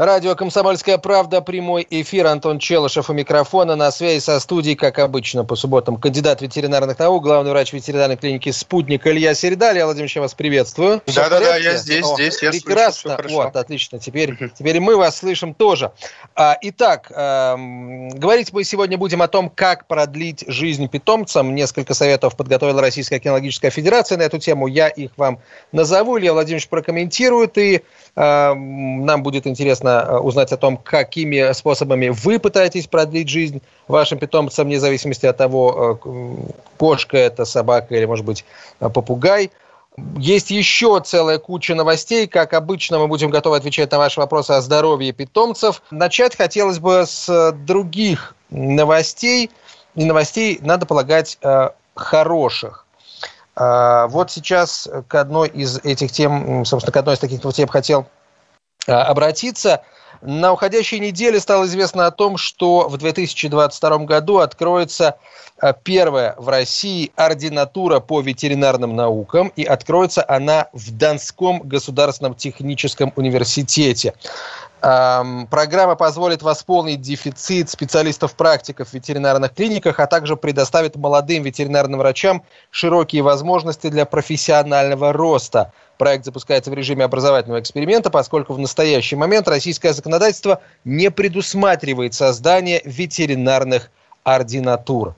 Радио «Комсомольская правда», прямой эфир. Антон Челышев у микрофона. На связи со студией, как обычно, по субботам, кандидат ветеринарных наук, главный врач ветеринарной клиники «Спутник» Илья Середа. Илья Владимирович, я вас приветствую. Да-да-да, я здесь, О, здесь. Я прекрасно. Слышу, вот, отлично. Теперь, теперь мы вас слышим тоже. А, итак, эм, говорить мы сегодня будем о том, как продлить жизнь питомцам. Несколько советов подготовила Российская кинологическая федерация на эту тему. Я их вам назову. Илья Владимирович прокомментирует, и э, нам будет интересно интересно э, узнать о том, какими способами вы пытаетесь продлить жизнь вашим питомцам, вне зависимости от того, э, кошка это, собака или, может быть, э, попугай. Есть еще целая куча новостей. Как обычно, мы будем готовы отвечать на ваши вопросы о здоровье питомцев. Начать хотелось бы с других новостей. И новостей, надо полагать, хороших. Вот сейчас к одной из этих тем, собственно, к одной из таких тем хотел а, обратиться. На уходящей неделе стало известно о том, что в 2022 году откроется а, первая в России ординатура по ветеринарным наукам, и откроется она в Донском государственном техническом университете. Программа позволит восполнить дефицит специалистов-практиков в ветеринарных клиниках, а также предоставит молодым ветеринарным врачам широкие возможности для профессионального роста. Проект запускается в режиме образовательного эксперимента, поскольку в настоящий момент российское законодательство не предусматривает создание ветеринарных ординатур.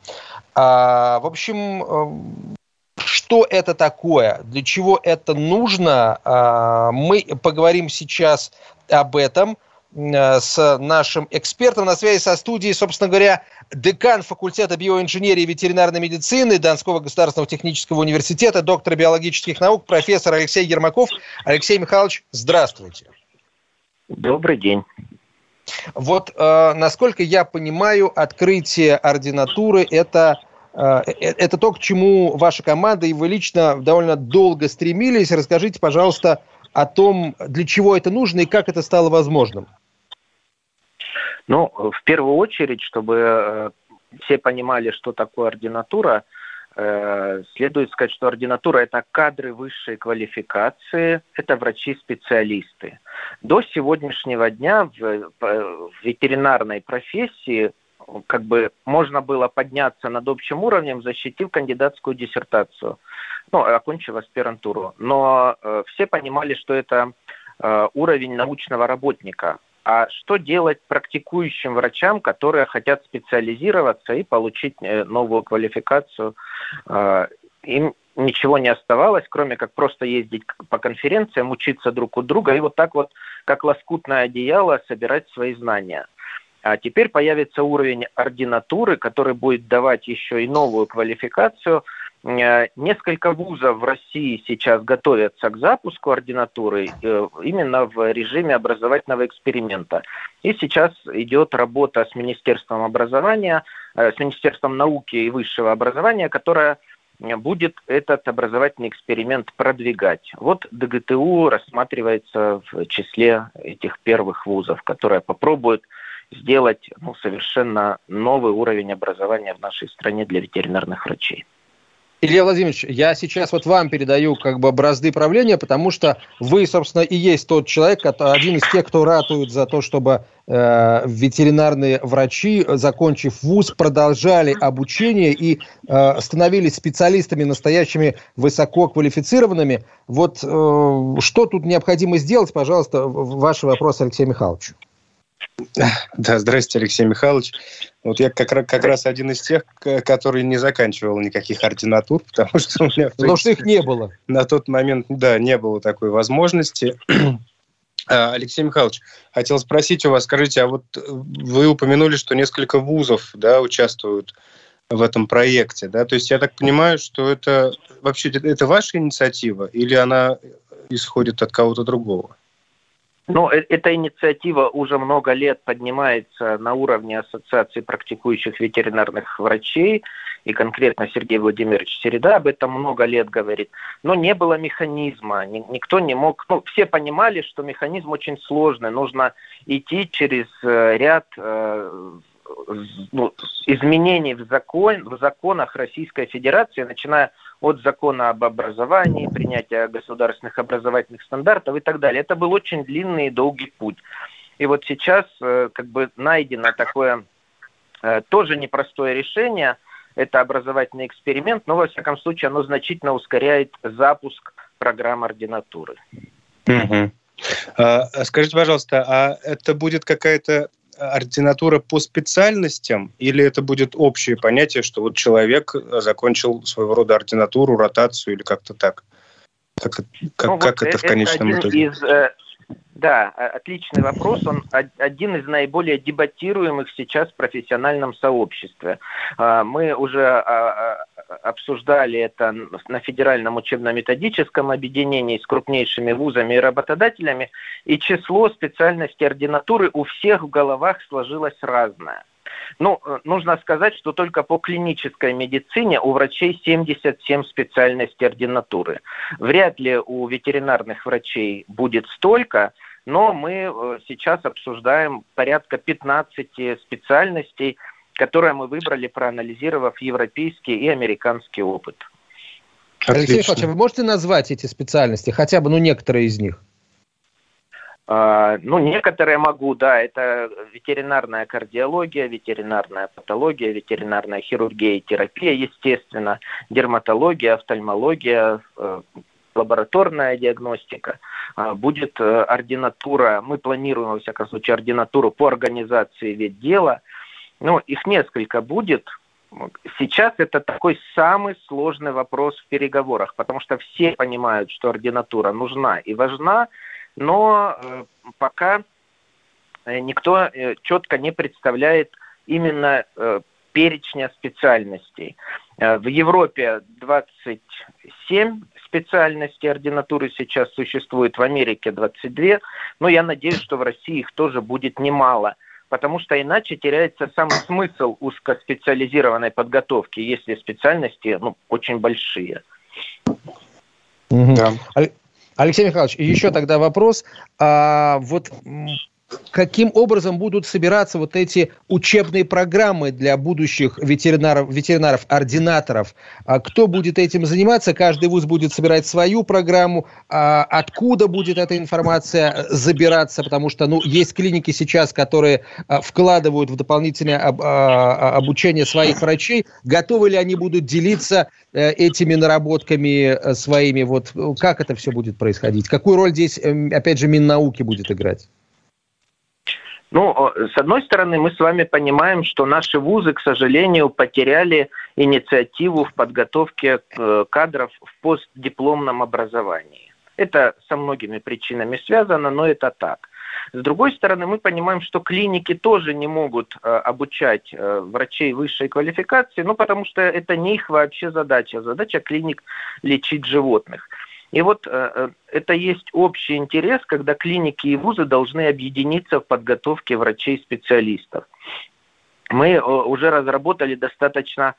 А, в общем, что это такое, для чего это нужно, а, мы поговорим сейчас об этом э, с нашим экспертом на связи со студией, собственно говоря, декан факультета биоинженерии и ветеринарной медицины Донского государственного технического университета, доктор биологических наук, профессор Алексей Ермаков. Алексей Михайлович, здравствуйте. Добрый день. Вот, э, насколько я понимаю, открытие ординатуры – это это то, к чему ваша команда и вы лично довольно долго стремились. Расскажите, пожалуйста, о том, для чего это нужно и как это стало возможным. Ну, в первую очередь, чтобы э, все понимали, что такое ординатура, э, следует сказать, что ординатура – это кадры высшей квалификации, это врачи-специалисты. До сегодняшнего дня в ветеринарной профессии как бы можно было подняться над общим уровнем, защитив кандидатскую диссертацию, ну, окончив аспирантуру. Но э, все понимали, что это э, уровень научного работника. А что делать практикующим врачам, которые хотят специализироваться и получить э, новую квалификацию? Э, им ничего не оставалось, кроме как просто ездить по конференциям, учиться друг у друга и вот так вот, как лоскутное одеяло, собирать свои знания. А теперь появится уровень ординатуры, который будет давать еще и новую квалификацию. Э, несколько вузов в России сейчас готовятся к запуску ординатуры э, именно в режиме образовательного эксперимента. И сейчас идет работа с Министерством образования, э, с Министерством науки и высшего образования, которая будет этот образовательный эксперимент продвигать. Вот ДГТУ рассматривается в числе этих первых вузов, которые попробуют сделать ну, совершенно новый уровень образования в нашей стране для ветеринарных врачей. Илья Владимирович, я сейчас вот вам передаю как бы бразды правления, потому что вы, собственно, и есть тот человек, один из тех, кто ратует за то, чтобы э, ветеринарные врачи, закончив вуз, продолжали обучение и э, становились специалистами настоящими высококвалифицированными. Вот э, что тут необходимо сделать, пожалуйста, ваши вопросы Алексею Михайловичу. Да, здрасте, Алексей Михайлович. Вот я как, как раз один из тех, который не заканчивал никаких ординатур, потому что у меня... Потому что их не было. На тот момент, да, не было такой возможности. А, Алексей Михайлович, хотел спросить у вас, скажите, а вот вы упомянули, что несколько вузов да, участвуют в этом проекте, да? То есть я так понимаю, что это вообще это ваша инициатива или она исходит от кого-то другого? Ну, э, эта инициатива уже много лет поднимается на уровне Ассоциации практикующих ветеринарных врачей, и конкретно Сергей Владимирович Середа об этом много лет говорит, но не было механизма, никто не мог, ну, все понимали, что механизм очень сложный, нужно идти через э, ряд э, ну, изменений в, закон, в законах Российской Федерации, начиная от закона об образовании, принятия государственных образовательных стандартов и так далее. Это был очень длинный и долгий путь. И вот сейчас э, как бы найдено такое э, тоже непростое решение. Это образовательный эксперимент, но во всяком случае оно значительно ускоряет запуск программ ординатуры. Угу. А, скажите, пожалуйста, а это будет какая-то ординатура по специальностям или это будет общее понятие, что вот человек закончил своего рода ординатуру, ротацию или как-то так? Как, как, ну, как вот это в конечном итоге? Из, э, да, отличный вопрос. Он один из наиболее дебатируемых сейчас в профессиональном сообществе. А, мы уже а, а, обсуждали это на Федеральном учебно-методическом объединении с крупнейшими вузами и работодателями, и число специальностей ординатуры у всех в головах сложилось разное. Ну, э, нужно сказать, что только по клинической медицине у врачей 77 специальностей ординатуры. Вряд ли у ветеринарных врачей будет столько, но мы э, сейчас обсуждаем порядка 15 специальностей, которые мы выбрали, проанализировав европейский и американский опыт. Отлично. Алексей Михайлович, а вы можете назвать эти специальности, хотя бы ну, некоторые из них? А, ну, некоторые могу, да, это ветеринарная кардиология, ветеринарная патология, ветеринарная хирургия и терапия, естественно, дерматология, офтальмология, э, лабораторная диагностика. А, будет э, ординатура, мы планируем, во всяком случае, ординатуру по организации вид дела. Ну, их несколько будет, Сейчас это такой самый сложный вопрос в переговорах, потому что все понимают, что ординатура нужна и важна, но э, пока э, никто э, четко не представляет именно перечня специальностей. В Европе 27 специальностей ординатуры сейчас существует, в Америке 22, но я надеюсь, что в России их тоже будет немало, потому что иначе теряется сам смысл узкоспециализированной подготовки, если специальности ну, очень большие. Да. Алексей Михайлович, еще тогда вопрос. А, вот каким образом будут собираться вот эти учебные программы для будущих ветеринаров, ветеринаров ординаторов? А кто будет этим заниматься? Каждый вуз будет собирать свою программу. А откуда будет эта информация забираться? Потому что ну, есть клиники сейчас, которые а, вкладывают в дополнительное об, обучение своих врачей. Готовы ли они будут делиться э, этими наработками э, своими? Вот как это все будет происходить? Какую роль здесь, эм, опять же, Миннауки будет играть? Ну, с одной стороны, мы с вами понимаем, что наши вузы, к сожалению, потеряли инициативу в подготовке э, кадров в постдипломном образовании. Это со многими причинами связано, но это так. С другой стороны, мы понимаем, что клиники тоже не могут э, обучать э, врачей высшей квалификации, ну, потому что это не их вообще задача. Задача клиник лечить животных. И вот э, э, это есть общий интерес, когда клиники и вузы должны объединиться в подготовке врачей-специалистов. Мы э, уже разработали достаточно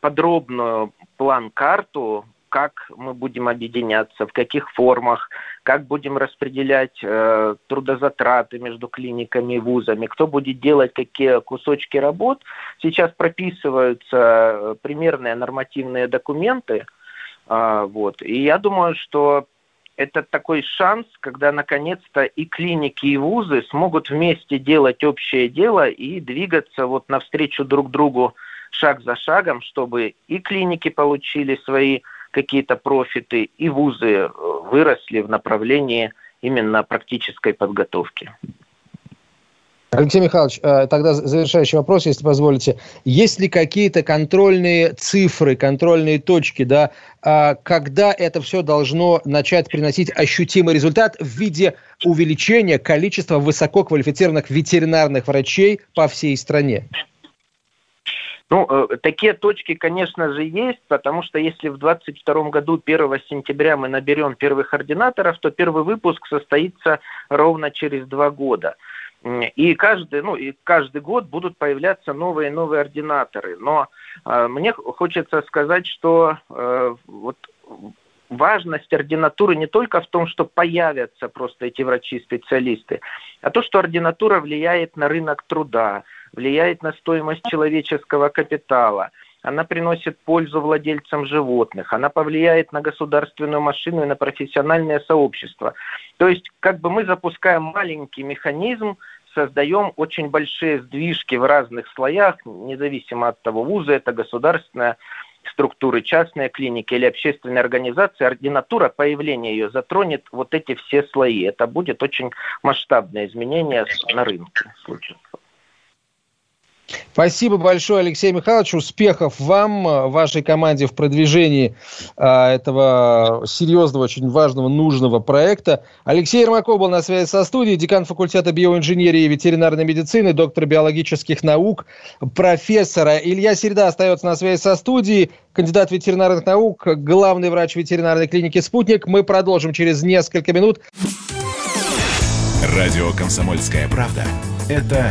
подробную план-карту, как мы будем объединяться, в каких формах, как будем распределять э, трудозатраты между клиниками и вузами, кто будет делать какие кусочки работ. Сейчас прописываются примерные нормативные документы – вот. И я думаю, что это такой шанс, когда наконец-то и клиники, и вузы смогут вместе делать общее дело и двигаться вот навстречу друг другу шаг за шагом, чтобы и клиники получили свои какие-то профиты, и вузы э, выросли в направлении именно практической подготовки. Алексей Михайлович, э, тогда завершающий вопрос, если позволите. Есть ли какие-то контрольные цифры, контрольные точки, да, а, когда это все должно начать приносить ощутимый результат в виде увеличения количества высококвалифицированных ветеринарных врачей по всей стране? Ну, э, такие точки, конечно же, есть, потому что если в 2022 году 1 сентября мы наберем первых ординаторов, то первый выпуск состоится ровно через два года. И каждый, ну, и каждый год будут появляться новые и новые ординаторы. Но э, мне хочется сказать, что э, вот важность ординатуры не только в том, что появятся просто эти врачи-специалисты, а то, что ординатура влияет на рынок труда, влияет на стоимость человеческого капитала, она приносит пользу владельцам животных, она повлияет на государственную машину и на профессиональное сообщество. То есть как бы мы запускаем маленький механизм, создаем очень большие сдвижки в разных слоях, независимо от того, вуза это государственная структуры, частные клиники или общественные организации, ординатура, появление ее затронет вот эти все слои. Это будет очень масштабное изменение на рынке случится. Спасибо большое, Алексей Михайлович. Успехов вам, э, вашей команде в продвижении а, этого серьезного, очень важного, нужного проекта. Алексей Ермаков был на связи со студией, декан факультета биоинженерии и ветеринарной медицины, доктор биологических наук, профессора. Илья Середа остается на связи со студией, кандидат ветеринарных наук, главный врач ветеринарной клиники «Спутник». Мы продолжим через несколько минут. Радио «Комсомольская правда» – это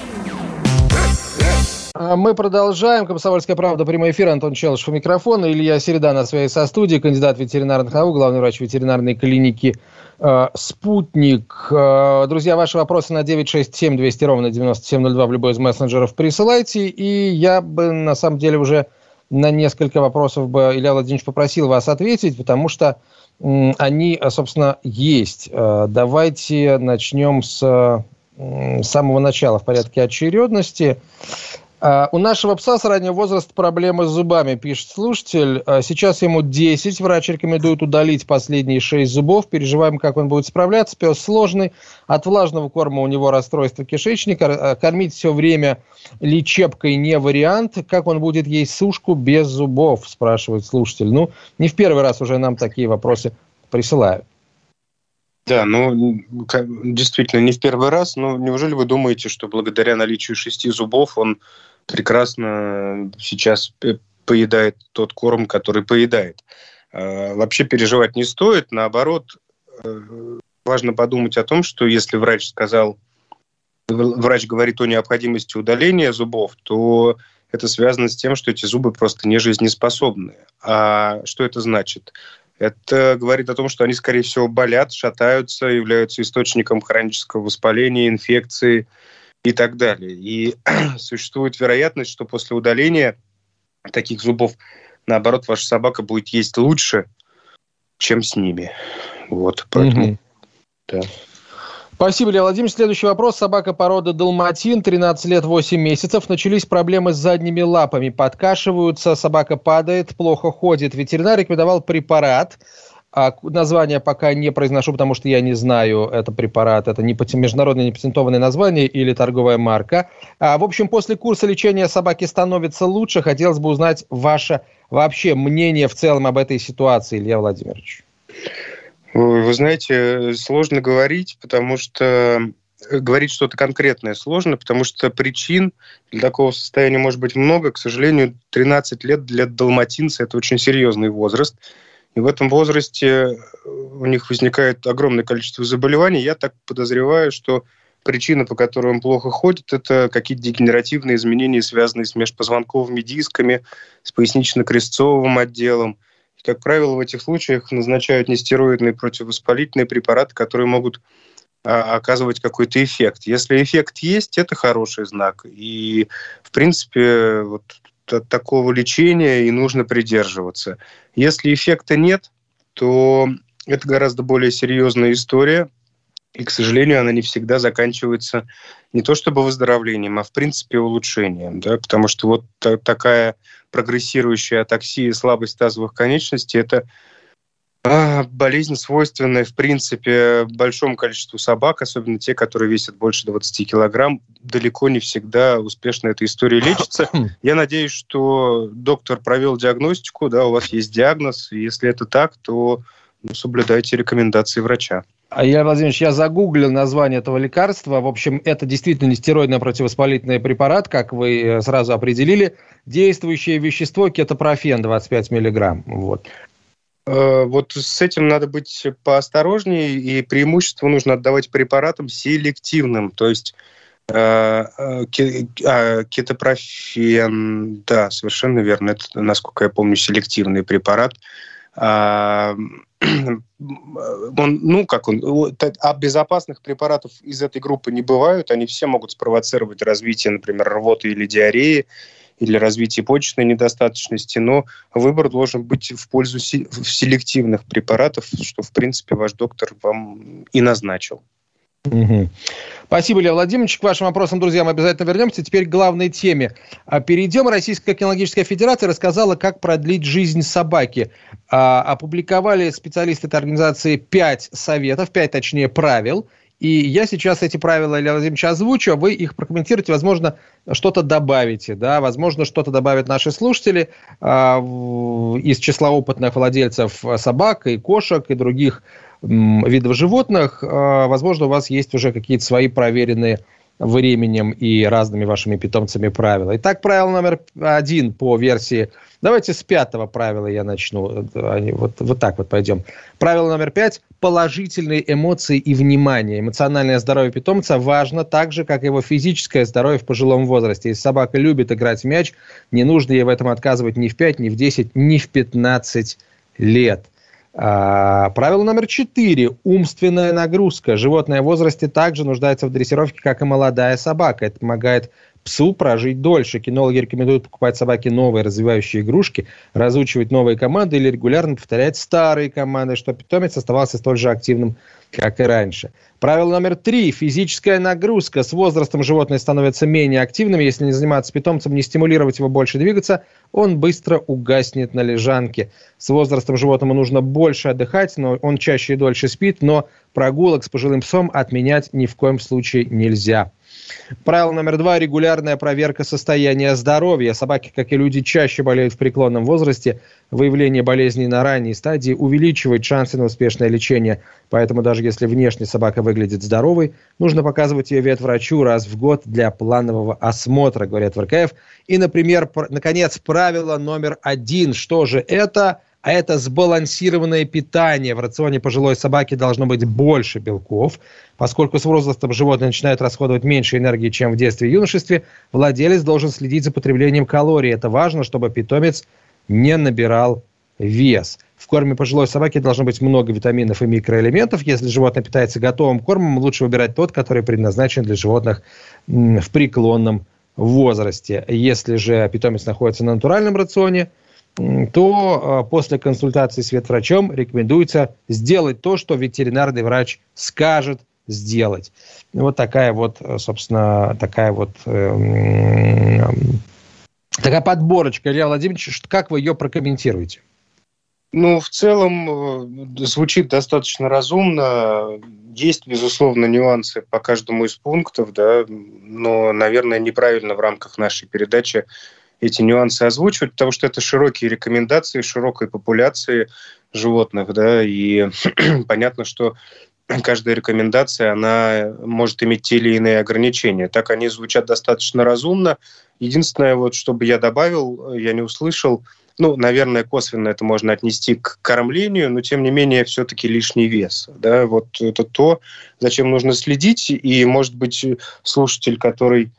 А Мы продолжаем. Комсомольская правда. Прямой эфир. Антон Челышев у микрофона. Илья Середа на связи со студией. Кандидат ветеринарных наук, главный врач ветеринарной клиники э, «Спутник». Э, друзья, ваши вопросы на 967 200 ровно 9702 в любой из мессенджеров присылайте. И я бы, на самом деле, уже на несколько вопросов бы Илья Владимирович попросил вас ответить, потому что они, собственно, есть. Э, давайте начнем с м, самого начала в порядке очередности. А, у нашего пса с раннего возраста проблемы с зубами, пишет слушатель. А, сейчас ему 10, врач рекомендует удалить последние 6 зубов. Переживаем, как он будет справляться. Пес сложный, от влажного корма у него расстройство кишечника. А, кормить все время лечебкой не вариант. Как он будет есть сушку без зубов, спрашивает слушатель. Ну, не в первый раз уже нам такие вопросы присылают. Да, ну, действительно, не в первый раз, но неужели вы думаете, что благодаря наличию шести зубов он прекрасно сейчас поедает тот корм, который поедает. А, вообще переживать не стоит, наоборот, э, важно подумать о том, что если врач сказал, врач говорит о необходимости удаления зубов, то это связано с тем, что эти зубы просто не жизнеспособны. А что это значит? Это говорит о том, что они, скорее всего, болят, шатаются, являются источником хронического воспаления, инфекции, и так далее. И существует вероятность, что после удаления таких зубов, наоборот, ваша собака будет есть лучше, чем с ними. Вот, поэтому, да. Спасибо, Илья Владимирович. Следующий вопрос. Собака породы Далматин, 13 лет 8 месяцев. Начались проблемы с задними лапами. Подкашиваются, собака падает, плохо ходит. Ветеринар рекомендовал препарат – а название пока не произношу, потому что я не знаю, это препарат, это не международное непатентованное название или торговая марка. А, в общем, после курса лечения собаки становится лучше. Хотелось бы узнать ваше вообще мнение в целом об этой ситуации, Илья Владимирович. Вы знаете, сложно говорить, потому что э, говорить что-то конкретное сложно, потому что причин для такого состояния может быть много. К сожалению, 13 лет для далматинца – это очень серьезный возраст – и в этом возрасте э, у них возникает огромное количество заболеваний. Я так подозреваю, что причина, по которой он плохо ходит, это какие-то дегенеративные изменения, связанные с межпозвонковыми дисками, с пояснично-крестцовым отделом. И, как правило, в этих случаях назначают нестероидные противовоспалительные препараты, которые могут а, оказывать какой-то эффект. Если эффект есть, это хороший знак. И, в принципе, вот такого лечения и нужно придерживаться. Если эффекта нет, то это гораздо более серьезная история. И, к сожалению, она не всегда заканчивается не то чтобы выздоровлением, а в принципе улучшением. Да? Потому что вот такая прогрессирующая атаксия, слабость тазовых конечностей – это а, болезнь, свойственная, в принципе, большому количеству собак, особенно те, которые весят больше 20 килограмм, далеко не всегда успешно эта история лечится. Я надеюсь, что доктор провел диагностику, да, у вас есть диагноз, и если это так, то ну, соблюдайте рекомендации врача. А я, Владимирович, я загуглил название этого лекарства. В общем, это действительно не стероидный противовоспалительный препарат, как вы э, сразу определили. Действующее вещество кетопрофен 25 миллиграмм. Вот. Э, вот с этим надо быть поосторожнее, и преимущество нужно отдавать препаратам селективным, то есть э, э, а, кетопрофен, да, совершенно верно, это, насколько я помню, селективный препарат. А, он, ну, как он, а безопасных препаратов из этой группы не бывают, они все могут спровоцировать развитие, например, рвоты или диареи, или развития почечной недостаточности, но выбор должен быть в пользу селективных препаратов, что, в принципе, ваш доктор вам и назначил. Угу. Спасибо, Илья Владимирович. К вашим вопросам, друзья, мы обязательно вернемся. Теперь к главной теме. А, перейдем. Российская кинологическая федерация рассказала, как продлить жизнь собаки. А, опубликовали специалисты этой организации пять советов, пять, точнее, правил – и я сейчас эти правила, Илья Владимирович, озвучу, а вы их прокомментируете, возможно, что-то добавите, да, возможно, что-то добавят наши слушатели э, из числа опытных владельцев собак и кошек и других э, видов животных. Э, возможно, у вас есть уже какие-то свои проверенные временем и разными вашими питомцами правила. Итак, правило номер один по версии... Давайте с пятого правила я начну. Вот, вот так вот пойдем. Правило номер пять. Положительные эмоции и внимание. Эмоциональное здоровье питомца важно так же, как его физическое здоровье в пожилом возрасте. Если собака любит играть в мяч, не нужно ей в этом отказывать ни в 5, ни в 10, ни в 15 лет. А, правило номер четыре. Умственная нагрузка. Животное в возрасте также нуждается в дрессировке, как и молодая собака. Это помогает псу прожить дольше. Кинологи рекомендуют покупать собаке новые развивающие игрушки, разучивать новые команды или регулярно повторять старые команды, чтобы питомец оставался столь же активным, как и раньше. Правило номер три. Физическая нагрузка. С возрастом животное становится менее активным. Если не заниматься питомцем, не стимулировать его больше двигаться, он быстро угаснет на лежанке. С возрастом животному нужно больше отдыхать, но он чаще и дольше спит, но прогулок с пожилым псом отменять ни в коем случае нельзя. Правило номер два – регулярная проверка состояния здоровья. Собаки, как и люди, чаще болеют в преклонном возрасте. Выявление болезней на ранней стадии увеличивает шансы на успешное лечение. Поэтому даже если внешне собака выглядит здоровой, нужно показывать ее ветврачу раз в год для планового осмотра, говорят в РКФ. И, например, наконец, правило номер один. Что же это? А это сбалансированное питание. В рационе пожилой собаки должно быть больше белков. Поскольку с возрастом животные начинают расходовать меньше энергии, чем в детстве и юношестве, владелец должен следить за потреблением калорий. Это важно, чтобы питомец не набирал вес. В корме пожилой собаки должно быть много витаминов и микроэлементов. Если животное питается готовым кормом, лучше выбирать тот, который предназначен для животных в преклонном возрасте. Если же питомец находится на натуральном рационе – то а, после консультации с ветврачом рекомендуется сделать то, что ветеринарный врач скажет сделать. Вот такая вот, собственно, такая вот э, такая подборочка. Илья Владимирович, как вы ее прокомментируете? Ну, в целом, э, звучит достаточно разумно. Есть, безусловно, нюансы по каждому из пунктов, да, но, наверное, неправильно в рамках нашей передачи эти нюансы озвучивать, потому что это широкие рекомендации широкой популяции животных, да, и понятно, что каждая рекомендация, она может иметь те или иные ограничения. Так они звучат достаточно разумно. Единственное, вот, чтобы я добавил, я не услышал, ну, наверное, косвенно это можно отнести к кормлению, но, тем не менее, все-таки лишний вес. Да? Вот это то, зачем нужно следить, и, может быть, слушатель, который,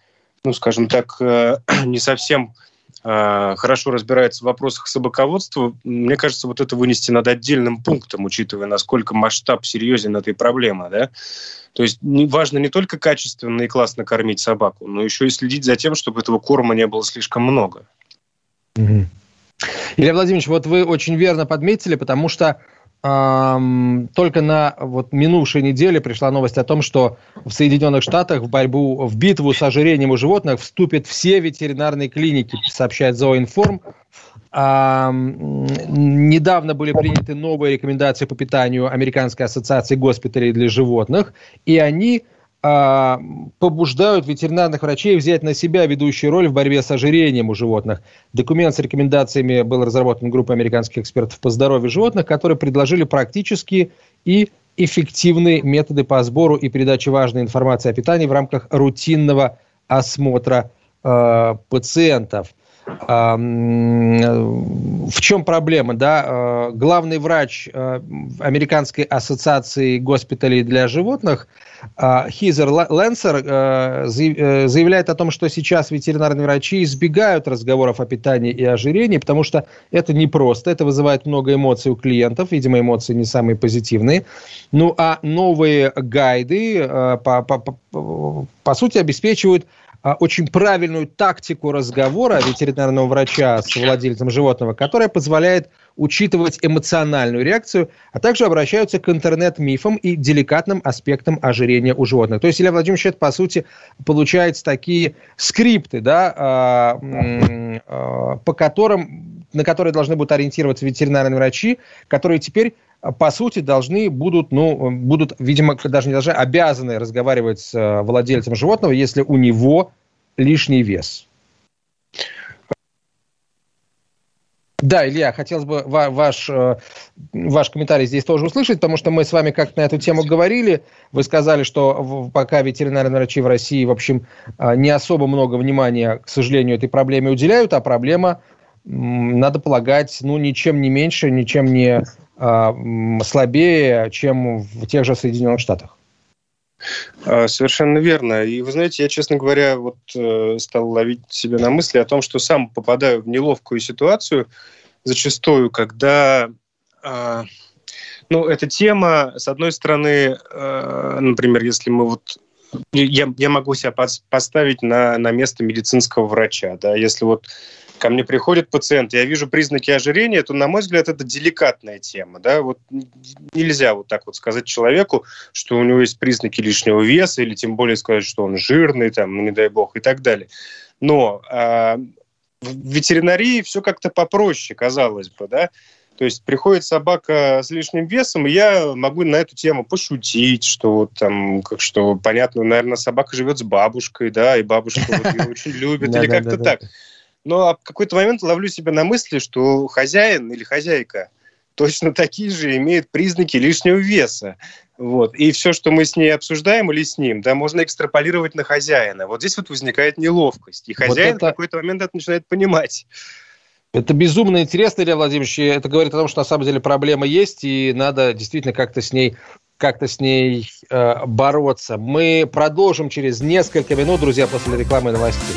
ну, скажем так, э, не совсем хорошо разбирается в вопросах собаководства, мне кажется, вот это вынести над отдельным пунктом, учитывая, насколько масштаб серьезен этой проблемы. Да? То есть важно не только качественно и классно кормить собаку, но еще и следить за тем, чтобы этого корма не было слишком много. Илья Владимирович, вот вы очень верно подметили, потому что только на вот минувшей неделе пришла новость о том, что в Соединенных Штатах в борьбу, в битву с ожирением у животных вступят все ветеринарные клиники, сообщает Зооинформ. Эм, недавно были приняты новые рекомендации по питанию Американской ассоциации госпиталей для животных, и они а, побуждают ветеринарных врачей взять на себя ведущую роль в борьбе с ожирением у животных. Документ с рекомендациями был разработан группой американских экспертов по здоровью животных, которые предложили практические и эффективные методы по сбору и передаче важной информации о питании в рамках рутинного осмотра э, пациентов. В чем проблема? Да? Э, главный врач э, Американской ассоциации госпиталей для животных – Хизер Ленсер э, э, заявляет о том, что сейчас ветеринарные врачи избегают разговоров о питании и ожирении, потому что это непросто, это вызывает много эмоций у клиентов, видимо, эмоции не самые позитивные. Ну, а новые гайды, по, по, по, по сути, обеспечивают очень правильную тактику разговора ветеринарного врача с владельцем животного, которая позволяет учитывать эмоциональную реакцию, а также обращаются к интернет-мифам и деликатным аспектам ожирения у животных. То есть, Илья Владимирович, это, по сути, получается такие скрипты, да, а, а, по которым, на которые должны будут ориентироваться ветеринарные врачи, которые теперь по сути, должны будут, ну, будут, видимо, даже не должны, обязаны разговаривать с э, владельцем животного, если у него лишний вес. Да, Илья, хотелось бы ваш, э, ваш комментарий здесь тоже услышать, потому что мы с вами как-то на эту тему говорили. Вы сказали, что пока ветеринарные врачи в России, в общем, э, не особо много внимания, к сожалению, этой проблеме уделяют, а проблема, надо полагать, ну, ничем не меньше, ничем не а, слабее, чем в тех же Соединенных Штатах. А, совершенно верно. И вы знаете, я, честно говоря, вот э, стал ловить себя на мысли о том, что сам попадаю в неловкую ситуацию зачастую, когда, э, ну, эта тема, с одной стороны, э, например, если мы вот я, я могу себя поставить на, на место медицинского врача, да, если вот ко мне приходит пациент, я вижу признаки ожирения, то, на мой взгляд, это деликатная тема. Да? Вот нельзя вот так вот сказать человеку, что у него есть признаки лишнего веса, или тем более сказать, что он жирный, там, ну, не дай бог, и так далее. Но э, в ветеринарии все как-то попроще, казалось бы, да. То есть приходит собака с лишним весом, и я могу на эту тему пошутить, что вот там, как что понятно, наверное, собака живет с бабушкой, да, и бабушка вот ее очень любит, или как-то так. Но в какой-то момент ловлю себя на мысли, что хозяин или хозяйка точно такие же имеют признаки лишнего веса. Вот. И все, что мы с ней обсуждаем или с ним, да, можно экстраполировать на хозяина. Вот здесь вот возникает неловкость. И хозяин вот это... в какой-то момент это начинает понимать. Это безумно интересно, Илья Владимирович. Это говорит о том, что на самом деле проблема есть, и надо действительно как-то с ней как-то с ней э, бороться. Мы продолжим через несколько минут, друзья, после рекламы и новостей.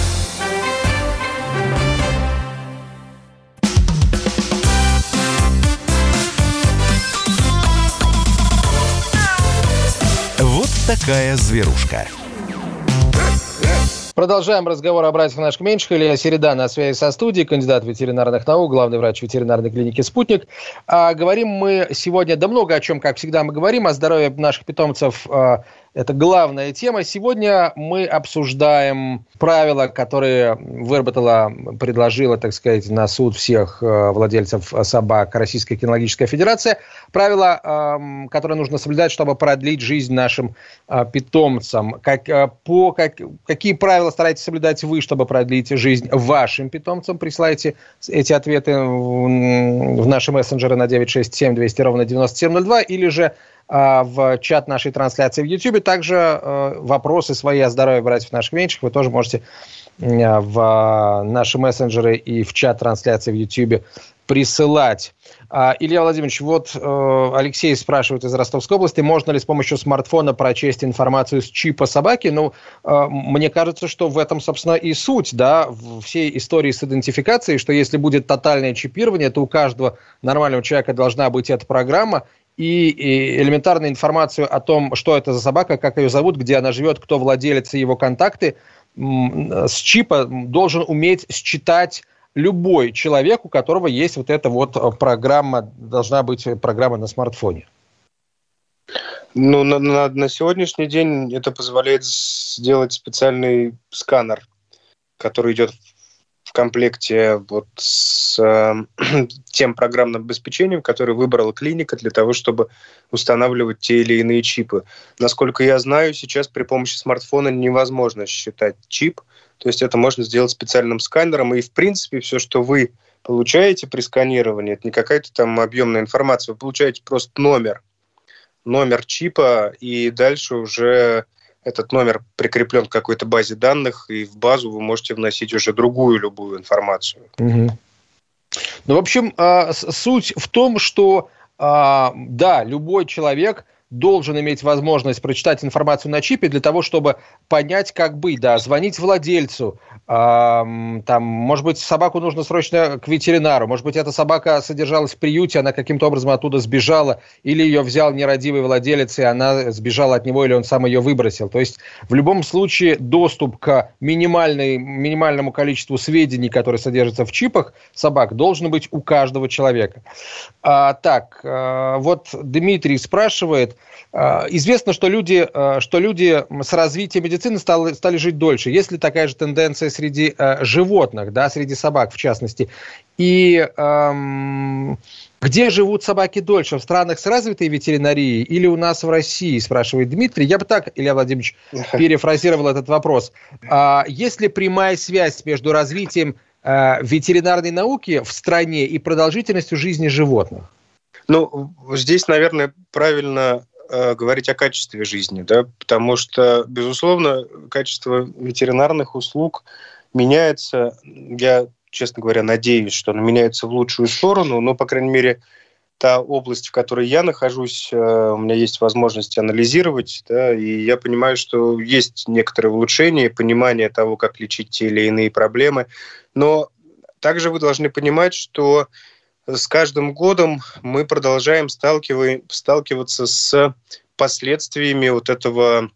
Такая зверушка. Продолжаем разговор о братьях наших меньших. Илья Середа на связи со студией, кандидат ветеринарных наук, главный врач ветеринарной клиники «Спутник». А, говорим мы сегодня, да много о чем, как всегда мы говорим, о здоровье наших питомцев а, это главная тема. Сегодня мы обсуждаем правила, которые выработала, предложила, так сказать, на суд всех э, владельцев собак Российская кинологическая федерация. Правила, эм, которые нужно соблюдать, чтобы продлить жизнь нашим э, питомцам. Как, э, по, как, какие правила стараетесь соблюдать вы, чтобы продлить жизнь вашим питомцам? Присылайте эти ответы в наши мессенджеры на 967 200 ровно 9702 или же в чат нашей трансляции в YouTube. Также э, вопросы свои о здоровье братьев наших меньших вы тоже можете в наши мессенджеры и в чат трансляции в YouTube присылать. А, Илья Владимирович, вот э, Алексей спрашивает из Ростовской области, можно ли с помощью смартфона прочесть информацию с чипа собаки? Ну, э, мне кажется, что в этом, собственно, и суть, да, всей истории с идентификацией, что если будет тотальное чипирование, то у каждого нормального человека должна быть эта программа, и, элементарную информацию о том, что это за собака, как ее зовут, где она живет, кто владелец и его контакты, с чипа должен уметь считать любой человек, у которого есть вот эта вот э, программа, должна быть программа на смартфоне. Ну, на, на, на сегодняшний день это позволяет сделать специальный сканер, который идет в комплекте вот с э, тем программным обеспечением, которое выбрала клиника для того, чтобы устанавливать те или иные чипы. Насколько я знаю, сейчас при помощи смартфона невозможно считать чип, то есть это можно сделать специальным сканером, и в принципе все, что вы получаете при сканировании, это не какая-то там объемная информация, вы получаете просто номер, номер чипа, и дальше уже этот номер прикреплен к какой-то базе данных, и в базу вы можете вносить уже другую любую информацию. Угу. Ну, в общем, а, суть в том, что а, да, любой человек должен иметь возможность прочитать информацию на чипе для того, чтобы понять, как быть, да, звонить владельцу, э, там, может быть, собаку нужно срочно к ветеринару, может быть, эта собака содержалась в приюте, она каким-то образом оттуда сбежала, или ее взял нерадивый владелец, и она сбежала от него, или он сам ее выбросил. То есть, в любом случае, доступ к минимальной, минимальному количеству сведений, которые содержатся в чипах собак, должен быть у каждого человека. А, так, а, вот Дмитрий спрашивает, известно, что люди, а, что люди с развитием медицины стали, стали жить дольше. Есть ли такая же тенденция среди а, животных, да, среди собак в частности? И эм, где живут собаки дольше? В странах с развитой ветеринарией или у нас в России, спрашивает Дмитрий. Я бы так, Илья Владимирович, перефразировал этот вопрос. Есть ли прямая связь между развитием ветеринарной науки в стране и продолжительностью жизни животных? Ну, здесь, наверное, правильно э, говорить о качестве жизни, да, потому что, безусловно, качество ветеринарных услуг меняется. Я, честно говоря, надеюсь, что оно меняется в лучшую сторону, но, по крайней мере, та область, в которой я нахожусь, э, у меня есть возможность анализировать, да, и я понимаю, что есть некоторые улучшения, понимание того, как лечить те или иные проблемы, но также вы должны понимать, что с каждым годом мы продолжаем сталкиваться с последствиями вот этого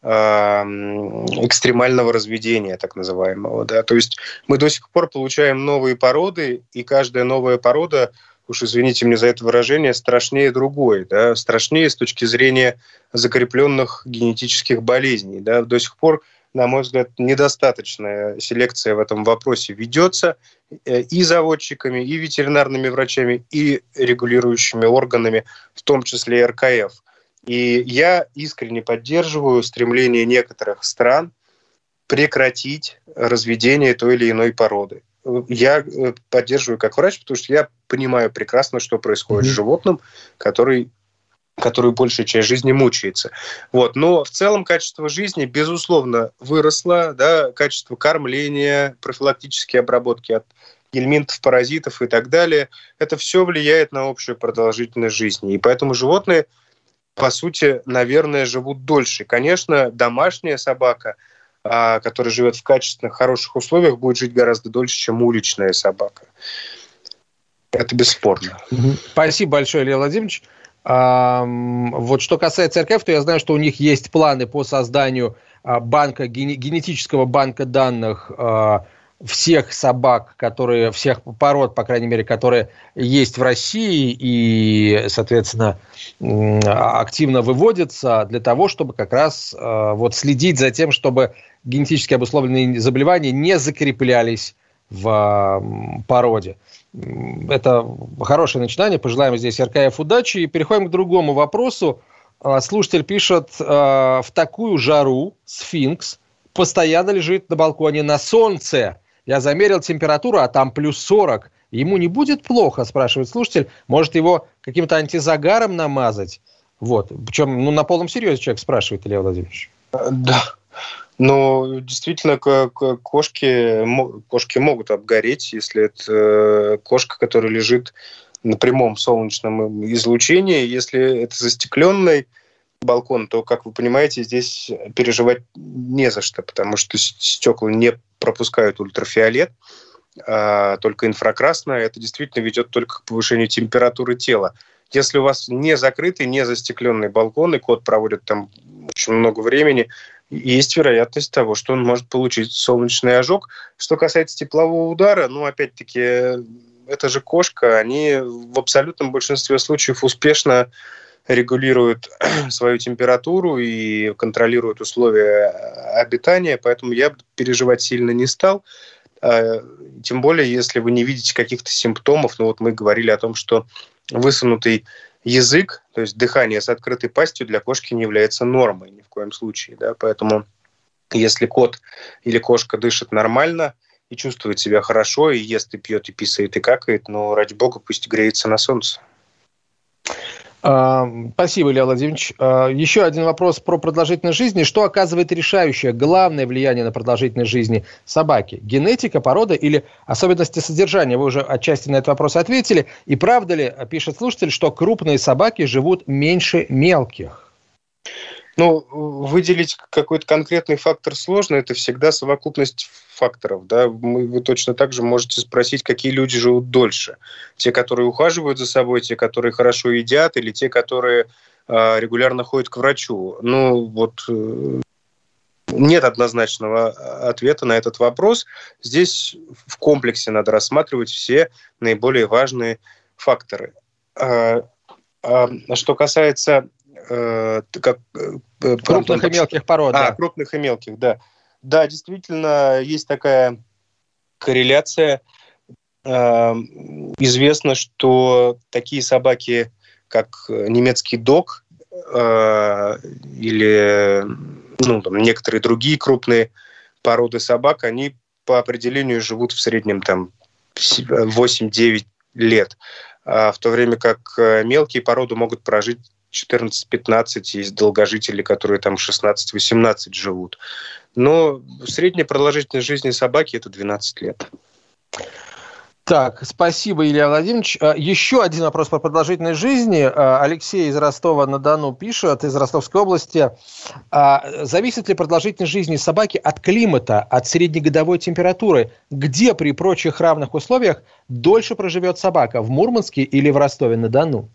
а, экстремального разведения, так называемого. Да? То есть мы до сих пор получаем новые породы, и каждая новая порода, уж извините мне за это выражение, страшнее другой. Да? Страшнее с точки зрения закрепленных генетических болезней. Да? До сих пор на мой взгляд, недостаточная селекция в этом вопросе ведется э, и заводчиками, и ветеринарными врачами, и регулирующими органами, в том числе и РКФ. И я искренне поддерживаю стремление некоторых стран прекратить разведение той или иной породы. Я э, поддерживаю как врач, потому что я понимаю прекрасно, что происходит mm-hmm. с животным, который который большая часть жизни мучается. Вот. Но в целом качество жизни, безусловно, выросло, да, качество кормления, профилактические обработки от гельминтов, паразитов и так далее. Это все влияет на общую продолжительность жизни. И поэтому животные, по сути, наверное, живут дольше. Конечно, домашняя собака, а, которая живет в качественных, хороших условиях, будет жить гораздо дольше, чем уличная собака. Это бесспорно. Спасибо большое, Илья Владимирович. Вот что касается РКФ, то я знаю, что у них есть планы по созданию а, банка, генетического банка данных а, всех собак, которые, всех пород, по крайней мере, которые есть в России и, соответственно, активно выводятся для того, чтобы как раз а, вот следить за тем, чтобы генетически обусловленные заболевания не закреплялись в породе. Это хорошее начинание. Пожелаем здесь РКФ удачи. И переходим к другому вопросу. А, слушатель пишет, а, в такую жару сфинкс постоянно лежит на балконе на солнце. Я замерил температуру, а там плюс 40. Ему не будет плохо, спрашивает слушатель. Может его каким-то антизагаром намазать? Вот. Причем ну, на полном серьезе человек спрашивает, Илья Владимирович. Да. Но действительно, кошки, кошки могут обгореть, если это э, кошка, которая лежит на прямом солнечном излучении. Если это застекленный балкон, то, как вы понимаете, здесь переживать не за что, потому что стекла не пропускают ультрафиолет, а только инфракрасное. Это действительно ведет только к повышению температуры тела. Если у вас не закрытый, не застекленный балкон, и кот проводит там очень много времени, есть вероятность того, что он может получить солнечный ожог. Что касается теплового удара, ну, опять-таки, это же кошка, они в абсолютном большинстве случаев успешно регулируют свою температуру и контролируют условия обитания, поэтому я переживать сильно не стал. А, тем более, если вы не видите каких-то симптомов, ну вот мы говорили о том, что высунутый язык, то есть дыхание с открытой пастью для кошки не является нормой ни в коем случае. Да? Поэтому если кот или кошка дышит нормально и чувствует себя хорошо, и ест, и пьет, и писает, и какает, ну, ради бога, пусть греется на солнце. А, спасибо, Илья Владимирович. А, еще один вопрос про продолжительность жизни. Что оказывает решающее, главное влияние на продолжительность жизни собаки? Генетика, порода или особенности содержания? Вы уже отчасти на этот вопрос ответили. И правда ли, пишет слушатель, что крупные собаки живут меньше мелких? Ну, выделить какой-то конкретный фактор сложно, это всегда совокупность факторов. Да? Вы точно так же можете спросить, какие люди живут дольше. Те, которые ухаживают за собой, те, которые хорошо едят, или те, которые э, регулярно ходят к врачу. Ну, вот э, нет однозначного ответа на этот вопрос. Здесь в комплексе надо рассматривать все наиболее важные факторы. А, а, что касается э, как, э, крупных и мелких пород. А, да. крупных и мелких, да. Да, действительно, есть такая корреляция. Э, известно, что такие собаки, как немецкий дог э, или ну, там, некоторые другие крупные породы собак, они по определению живут в среднем там 8-9 лет, а в то время как э, мелкие породы могут прожить 14-15, есть долгожители, которые там 16-18 живут. Но средняя продолжительность жизни собаки – это 12 лет. Так, спасибо, Илья Владимирович. А, еще один вопрос по продолжительности жизни. А, Алексей из Ростова-на-Дону пишет, из Ростовской области. А, зависит ли продолжительность жизни собаки от климата, от среднегодовой температуры? Где при прочих равных условиях дольше проживет собака? В Мурманске или в Ростове-на-Дону?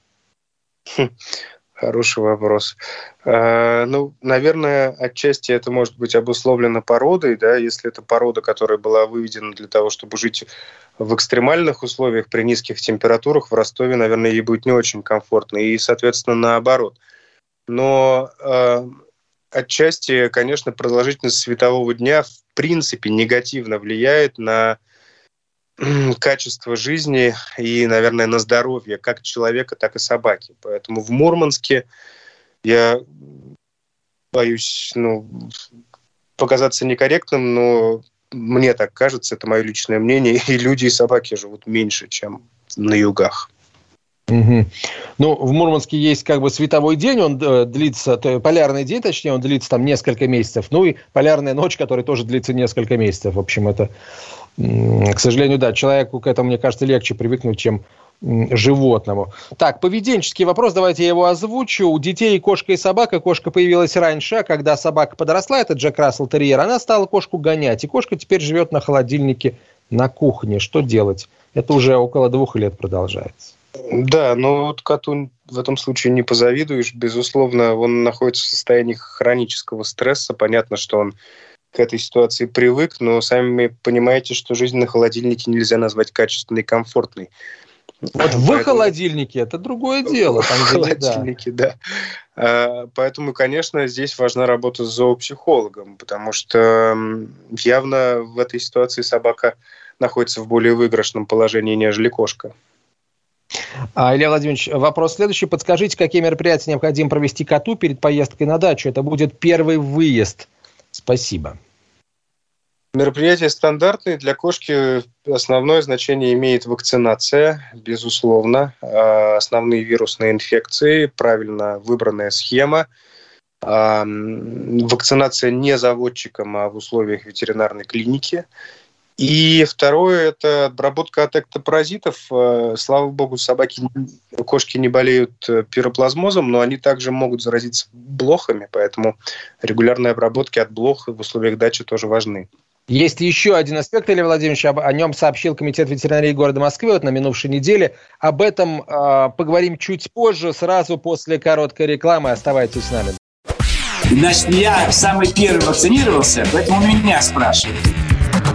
Хм. Хороший вопрос. Э, ну, наверное, отчасти это может быть обусловлено породой, да, если это порода, которая была выведена для того, чтобы жить в экстремальных условиях при низких температурах, в Ростове, наверное, ей будет не очень комфортно, и, соответственно, наоборот. Но э, отчасти, конечно, продолжительность светового дня в принципе негативно влияет на качество жизни и, наверное, на здоровье как человека, так и собаки. Поэтому в Мурманске я боюсь ну, показаться некорректным, но мне так кажется, это мое личное мнение, и люди и собаки живут меньше, чем на югах. Угу. Ну, в Мурманске есть как бы световой день, он э, длится, то, полярный день, точнее, он длится там несколько месяцев. Ну и полярная ночь, которая тоже длится несколько месяцев. В общем, это к сожалению, да, человеку к этому, мне кажется, легче привыкнуть, чем животному. Так, поведенческий вопрос, давайте я его озвучу. У детей кошка и собака. Кошка появилась раньше, а когда собака подросла, это Джек Рассел Терьер, она стала кошку гонять. И кошка теперь живет на холодильнике на кухне. Что делать? Это уже около двух лет продолжается. Да, но вот коту в этом случае не позавидуешь. Безусловно, он находится в состоянии хронического стресса. Понятно, что он к этой ситуации привык, но сами понимаете, что жизнь на холодильнике нельзя назвать качественной и комфортной. Вот в Поэтому... холодильнике это другое дело. Там в холодильнике, да. да. Поэтому, конечно, здесь важна работа с зоопсихологом, потому что явно в этой ситуации собака находится в более выигрышном положении, нежели кошка. А, Илья Владимирович, вопрос следующий. Подскажите, какие мероприятия необходимо провести коту перед поездкой на дачу? Это будет первый выезд Спасибо. Мероприятия стандартные. Для кошки основное значение имеет вакцинация, безусловно. А, основные вирусные инфекции, правильно выбранная схема. вакцинация не заводчиком, а в условиях ветеринарной клиники. И второе – это обработка от эктопаразитов. Э, слава богу, собаки, кошки не болеют э, пироплазмозом, но они также могут заразиться блохами, поэтому регулярные обработки от блох в условиях дачи тоже важны. Есть еще один аспект, Илья Владимирович, об, о нем сообщил Комитет ветеринарии города Москвы вот на минувшей неделе. Об этом э, поговорим чуть позже, сразу после короткой рекламы. Оставайтесь с нами. Значит, я самый первый вакцинировался, поэтому меня спрашивают.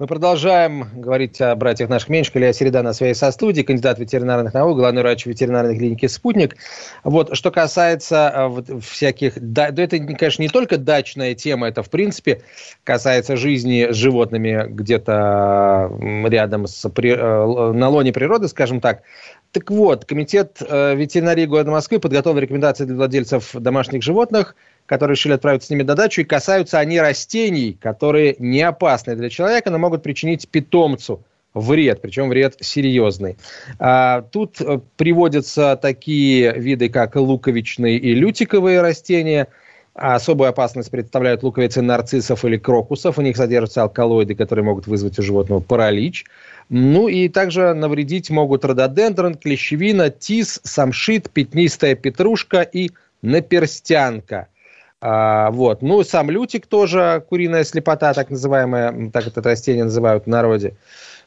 Мы продолжаем говорить о братьях наших Меньших. Илья Середа на своей со студии, кандидат ветеринарных наук, главный врач ветеринарной клиники «Спутник». Вот, что касается э, вот, всяких... Да, это, конечно, не только дачная тема, это, в принципе, касается жизни с животными где-то рядом с, при, э, на лоне природы, скажем так. Так вот, Комитет э, ветеринарии города Москвы подготовил рекомендации для владельцев домашних животных – которые решили отправиться с ними на дачу, и касаются они растений, которые не опасны для человека, но могут причинить питомцу вред, причем вред серьезный. А, тут э, приводятся такие виды, как луковичные и лютиковые растения. Особую опасность представляют луковицы нарциссов или крокусов. У них содержатся алкалоиды, которые могут вызвать у животного паралич. Ну и также навредить могут рододендрон, клещевина, тис, самшит, пятнистая петрушка и наперстянка – а, вот. Ну, сам лютик тоже, куриная слепота, так называемая, так это растение называют в народе.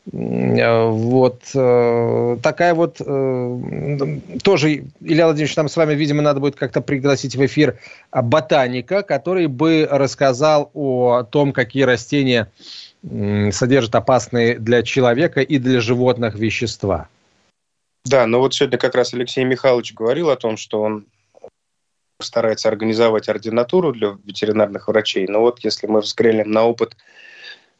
Вот э, такая вот э, тоже, Илья Владимирович, нам с вами, видимо, надо будет как-то пригласить в эфир ботаника, который бы рассказал о том, какие растения содержат опасные для человека и для животных вещества. Да, но вот сегодня как раз Алексей Михайлович говорил о том, что он старается организовать ординатуру для ветеринарных врачей. Но вот если мы взглянем на опыт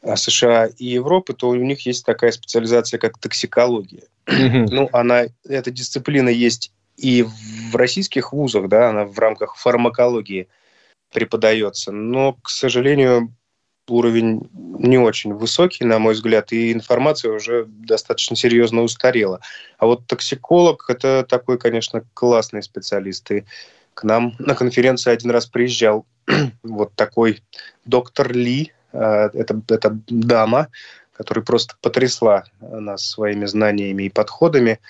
а, США и Европы, то у них есть такая специализация, как токсикология. Ну, она, эта дисциплина есть и в российских вузах, да, она в рамках фармакологии преподается. Но, к сожалению, уровень не очень высокий, на мой взгляд, и информация уже достаточно серьезно устарела. А вот токсиколог – это такой, конечно, классный специалист. И к нам на конференцию один раз приезжал вот такой доктор Ли, э, это, это дама, которая просто потрясла нас своими знаниями и подходами.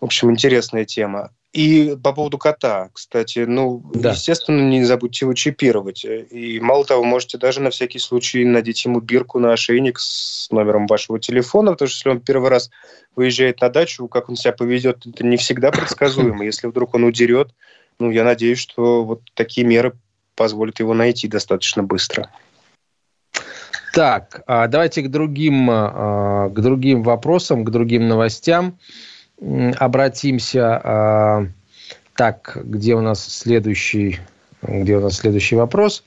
В общем, интересная тема. И по поводу кота, кстати, ну, да. естественно, не забудьте его чипировать. И мало того, можете даже на всякий случай надеть ему бирку на ошейник с номером вашего телефона, потому что если он первый раз выезжает на дачу, как он себя поведет, это не всегда предсказуемо. Если вдруг он удерет, ну, я надеюсь, что вот такие меры позволят его найти достаточно быстро. Так, а давайте к другим, а, к другим вопросам, к другим новостям обратимся. А, так, где у нас следующий, где у нас следующий вопрос?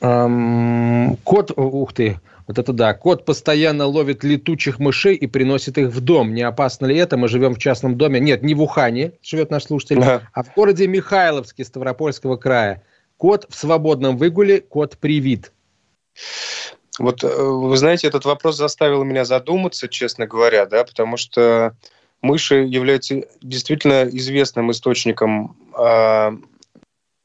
Кот, ух ты, вот это да. Кот постоянно ловит летучих мышей и приносит их в дом. Не опасно ли это? Мы живем в частном доме. Нет, не в Ухане живет наш слушатель, да. а в городе Михайловске Ставропольского края. Кот в свободном выгуле, кот привит. Вот, э, вы знаете, этот вопрос заставил меня задуматься, честно говоря, да, потому что мыши являются действительно известным источником э,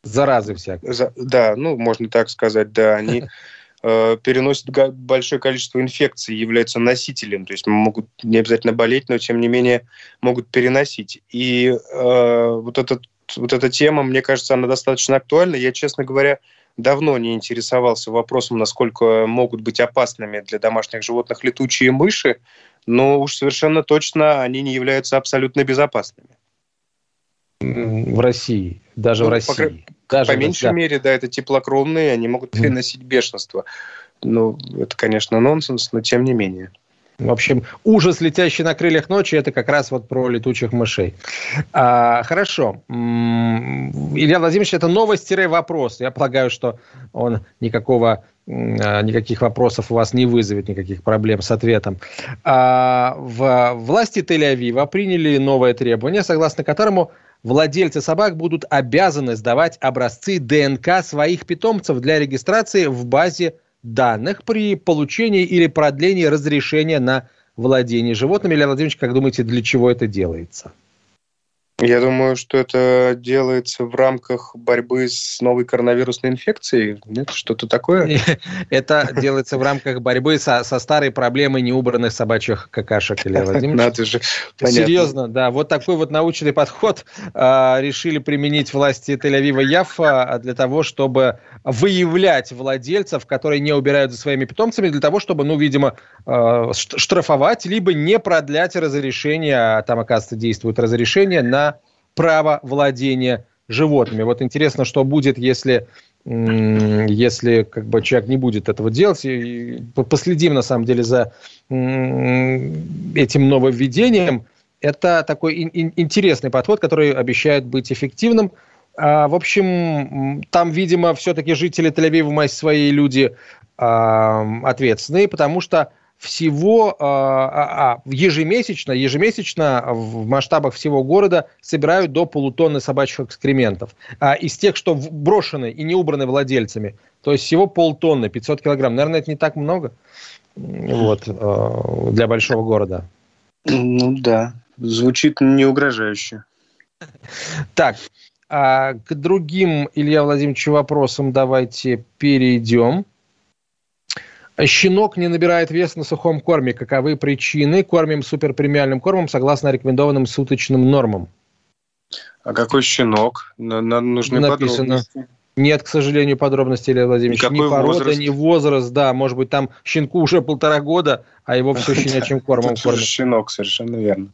заразы всякой. За, да, ну, можно так сказать, да, они Э, переносят большое количество инфекций, являются носителем, то есть могут не обязательно болеть, но тем не менее могут переносить. И э, вот, этот, вот эта тема, мне кажется, она достаточно актуальна. Я, честно говоря, давно не интересовался вопросом, насколько могут быть опасными для домашних животных летучие мыши, но уж совершенно точно они не являются абсолютно безопасными. В России, даже ну, в России. По, даже по меньшей да. мере, да, это теплокровные, они могут переносить бешенство. Ну, это, конечно, нонсенс, но тем не менее. В общем, ужас, летящий на крыльях ночи, это как раз вот про летучих мышей. А, хорошо. Илья Владимирович, это новость-вопрос. Я полагаю, что он никакого а, никаких вопросов у вас не вызовет, никаких проблем с ответом. А, в власти Тель-Авива приняли новое требование, согласно которому владельцы собак будут обязаны сдавать образцы ДНК своих питомцев для регистрации в базе данных при получении или продлении разрешения на владение животными. Илья Владимирович, как думаете, для чего это делается? Я думаю, что это делается в рамках борьбы с новой коронавирусной инфекцией. Нет, что-то такое? Это делается в рамках борьбы со, со старой проблемой неубранных собачьих какашек, Илья Владимирович. Надо же. Понятно. Серьезно, да. Вот такой вот научный подход э, решили применить власти Тель-Авива Яфа для того, чтобы выявлять владельцев, которые не убирают за своими питомцами, для того, чтобы, ну, видимо, э, штрафовать, либо не продлять разрешение, а там, оказывается, действует разрешение на право владения животными. Вот интересно, что будет, если если как бы человек не будет этого делать. И последим, на самом деле, за этим нововведением. Это такой интересный подход, который обещает быть эффективным. А, в общем, там, видимо, все-таки жители Тель-Авива, свои люди ответственные, потому что всего а, а, а, ежемесячно, ежемесячно в масштабах всего города собирают до полутонны собачьих экскрементов. А из тех, что брошены и не убраны владельцами, то есть всего полтонны, 500 килограмм. Наверное, это не так много вот, а, для большого города. Ну да, звучит не угрожающе. Так, а к другим, Илья Владимирович, вопросам давайте перейдем. Щенок не набирает вес на сухом корме. Каковы причины? Кормим суперпремиальным кормом согласно рекомендованным суточным нормам. А какой щенок? Нам нужны Написано. подробности. Нет, к сожалению, подробностей, Илья Владимирович. Никакой ни порода, возраст? ни возраст, да. Может быть, там щенку уже полтора года, а его все щенячьим кормом кормят. Щенок, совершенно верно.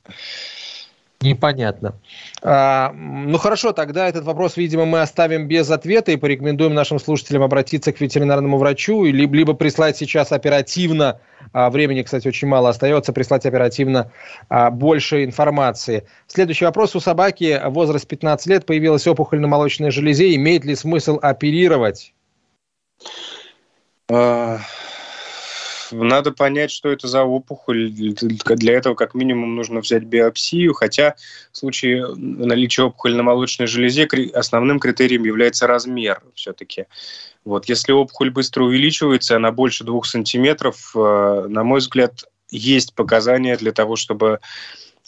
Непонятно. А, ну хорошо, тогда этот вопрос, видимо, мы оставим без ответа и порекомендуем нашим слушателям обратиться к ветеринарному врачу, либо, либо прислать сейчас оперативно, а, времени, кстати, очень мало остается, прислать оперативно а, больше информации. Следующий вопрос. У собаки возраст 15 лет появилась опухоль на молочной железе. Имеет ли смысл оперировать? Надо понять, что это за опухоль. Для этого как минимум нужно взять биопсию, хотя в случае наличия опухоли на молочной железе основным критерием является размер все-таки. Вот. Если опухоль быстро увеличивается, она больше двух сантиметров, э, на мой взгляд, есть показания для того, чтобы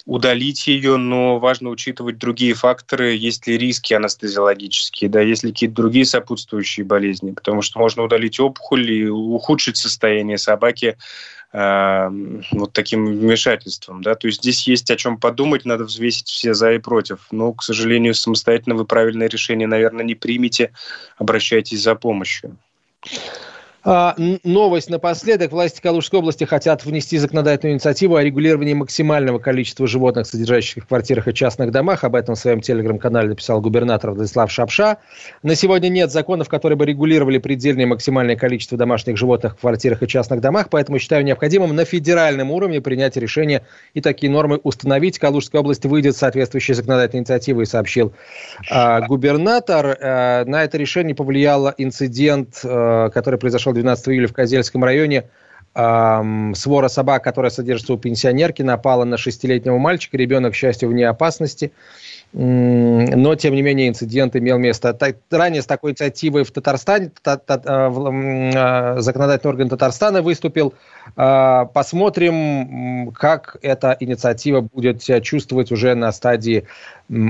удалить ее, но важно учитывать другие факторы, есть ли риски анестезиологические, да, есть ли какие-то другие сопутствующие болезни, потому что можно удалить опухоль и ухудшить состояние собаки э, вот таким вмешательством, да, то есть здесь есть о чем подумать, надо взвесить все за и против, но, к сожалению, самостоятельно вы правильное решение, наверное, не примете, обращайтесь за помощью. А, новость напоследок. Власти Калужской области хотят внести законодательную инициативу о регулировании максимального количества животных, содержащихся в квартирах и частных домах. Об этом в своем телеграм-канале написал губернатор Владислав Шапша. На сегодня нет законов, которые бы регулировали предельное максимальное количество домашних животных в квартирах и частных домах, поэтому считаю необходимым на федеральном уровне принять решение и такие нормы установить. Калужская область выйдет в соответствующей законодательной инициативой, сообщил э, губернатор. Э, на это решение повлиял инцидент, э, который произошел 12 июля в Козельском районе эм, свора собак, которая содержится у пенсионерки, напала на шестилетнего мальчика. Ребенок, к счастью, вне опасности но, тем не менее, инцидент имел место. Ранее с такой инициативой в Татарстане, та, та, э, законодательный орган Татарстана выступил. Э, посмотрим, как эта инициатива будет себя чувствовать уже на стадии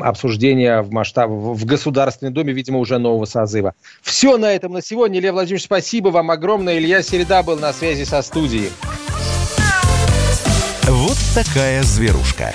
обсуждения в масштабе в Государственной Думе, видимо, уже нового созыва. Все на этом на сегодня. Илья Владимирович, спасибо вам огромное. Илья Середа был на связи со студией. Вот такая зверушка.